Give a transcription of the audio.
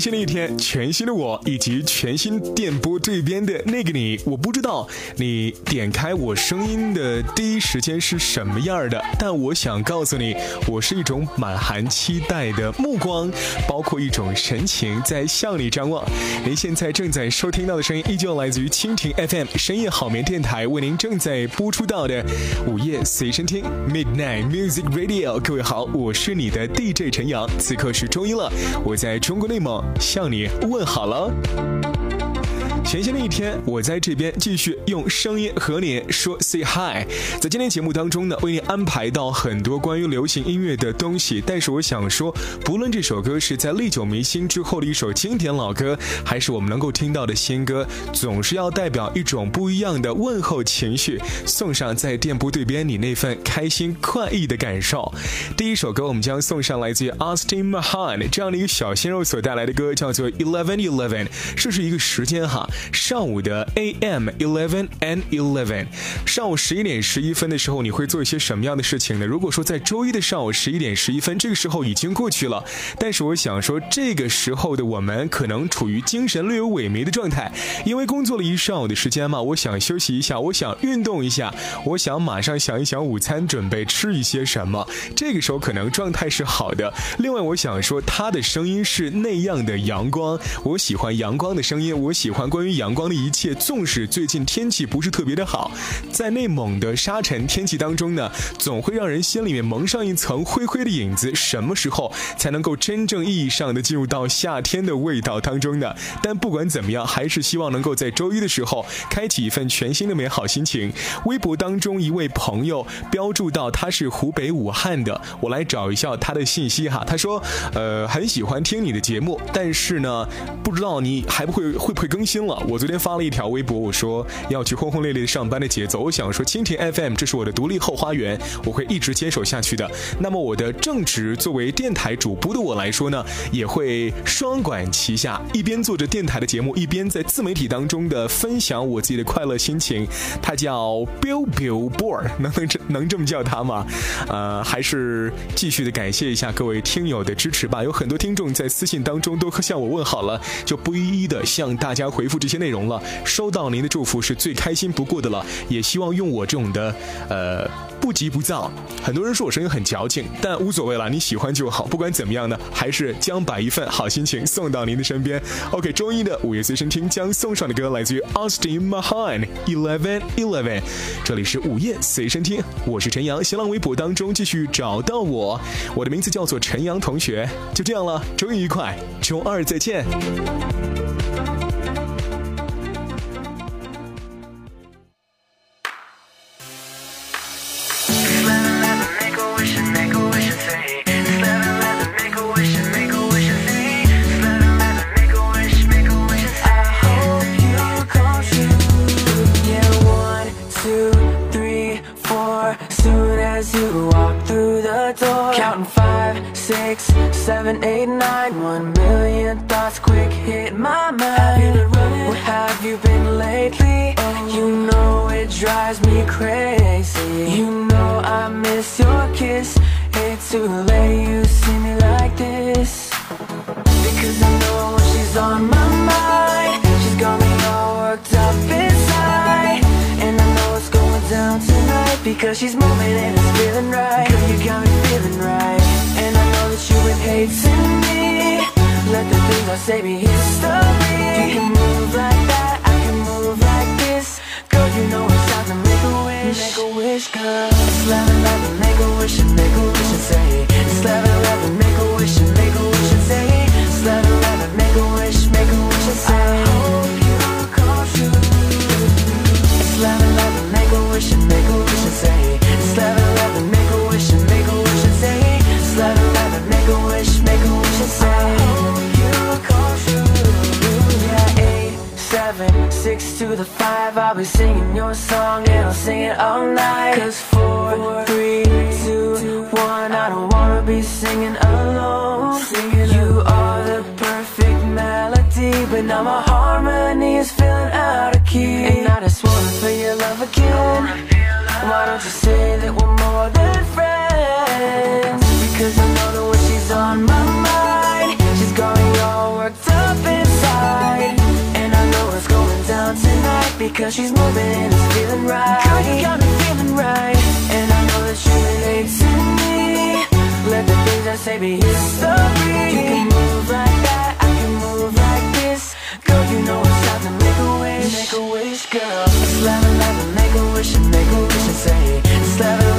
新的一天，全新的我，以及全新电波这边的那个你，我不知道你点开我声音的第一时间是什么样的，但我想告诉你，我是一种满含期待的目光，包括一种神情在向你张望。您现在正在收听到的声音，依旧来自于蜻蜓 FM 深夜好眠电台为您正在播出到的午夜随身听 Midnight Music Radio。各位好，我是你的 DJ 陈阳，此刻是周一了，我在中国内蒙。向你问好了。全新的一天，我在这边继续用声音和你说 say hi。在今天节目当中呢，为你安排到很多关于流行音乐的东西。但是我想说，不论这首歌是在历久弥新之后的一首经典老歌，还是我们能够听到的新歌，总是要代表一种不一样的问候情绪，送上在电波对边你那份开心快意的感受。第一首歌，我们将送上来自于 Austin Mahan 这样的一个小鲜肉所带来的歌，叫做 Eleven Eleven，这是一个时间哈。上午的 A.M. eleven and eleven，上午十一点十一分的时候，你会做一些什么样的事情呢？如果说在周一的上午十一点十一分，这个时候已经过去了，但是我想说，这个时候的我们可能处于精神略有萎靡的状态，因为工作了一上午的时间嘛，我想休息一下，我想运动一下，我想马上想一想午餐准备吃一些什么，这个时候可能状态是好的。另外，我想说，他的声音是那样的阳光，我喜欢阳光的声音，我喜欢关于。阳光的一切，纵使最近天气不是特别的好，在内蒙的沙尘天气当中呢，总会让人心里面蒙上一层灰灰的影子。什么时候才能够真正意义上的进入到夏天的味道当中呢？但不管怎么样，还是希望能够在周一的时候开启一份全新的美好心情。微博当中一位朋友标注到他是湖北武汉的，我来找一下他的信息哈。他说，呃，很喜欢听你的节目，但是呢，不知道你还不会会不会更新了。我昨天发了一条微博，我说要去轰轰烈烈上班的节奏。我想说，蜻蜓 FM 这是我的独立后花园，我会一直坚守下去的。那么我的正职作为电台主播的我来说呢，也会双管齐下，一边做着电台的节目，一边在自媒体当中的分享我自己的快乐心情。他叫 Bill Bill Boy，能能这能这么叫他吗？呃，还是继续的感谢一下各位听友的支持吧。有很多听众在私信当中都向我问好了，就不一一的向大家回复这。些内容了，收到您的祝福是最开心不过的了，也希望用我这种的，呃。不急不躁，很多人说我声音很矫情，但无所谓了，你喜欢就好。不管怎么样呢，还是将把一份好心情送到您的身边。OK，周一的午夜随身听将送上的歌来自于 Austin Mahon Eleven Eleven，这里是午夜随身听，我是陈阳，新浪微博当中继续找到我，我的名字叫做陈阳同学。就这样了，周一愉快，周二再见。Seven, eight, nine, one million thoughts quick hit my mind. Where have you been lately? You know it drives me crazy. You know I miss your kiss. It's too late you see me like this. Because I know she's on my mind, she's got me all worked up inside. And I know it's going down tonight because she's moving and it's feeling right. Girl, you got me feeling right. And I know that you would hate to me. Let the things I say be history. You can move like that, I can move like this. Girl, you know it's time to make a wish. Make a wish, girl. It's 11, 11, make a wish and make a wish and say the 5 I'll be singing your song and I'll sing it all night. Cause 4, 3, 2, 1 I don't wanna be singing alone. You are the perfect melody But now my harmony is feeling out of key. And I just wanna feel your love again. Why don't you say Because she's moving and it's feeling right. Girl, you got me feeling right And I know that you relate to me. Let the things I say be history. You can move like that, I can move like this. Girl, you know it's time to make a wish. Make a wish, girl. It's 11, 11, make a wish and make a wish and say It's 11,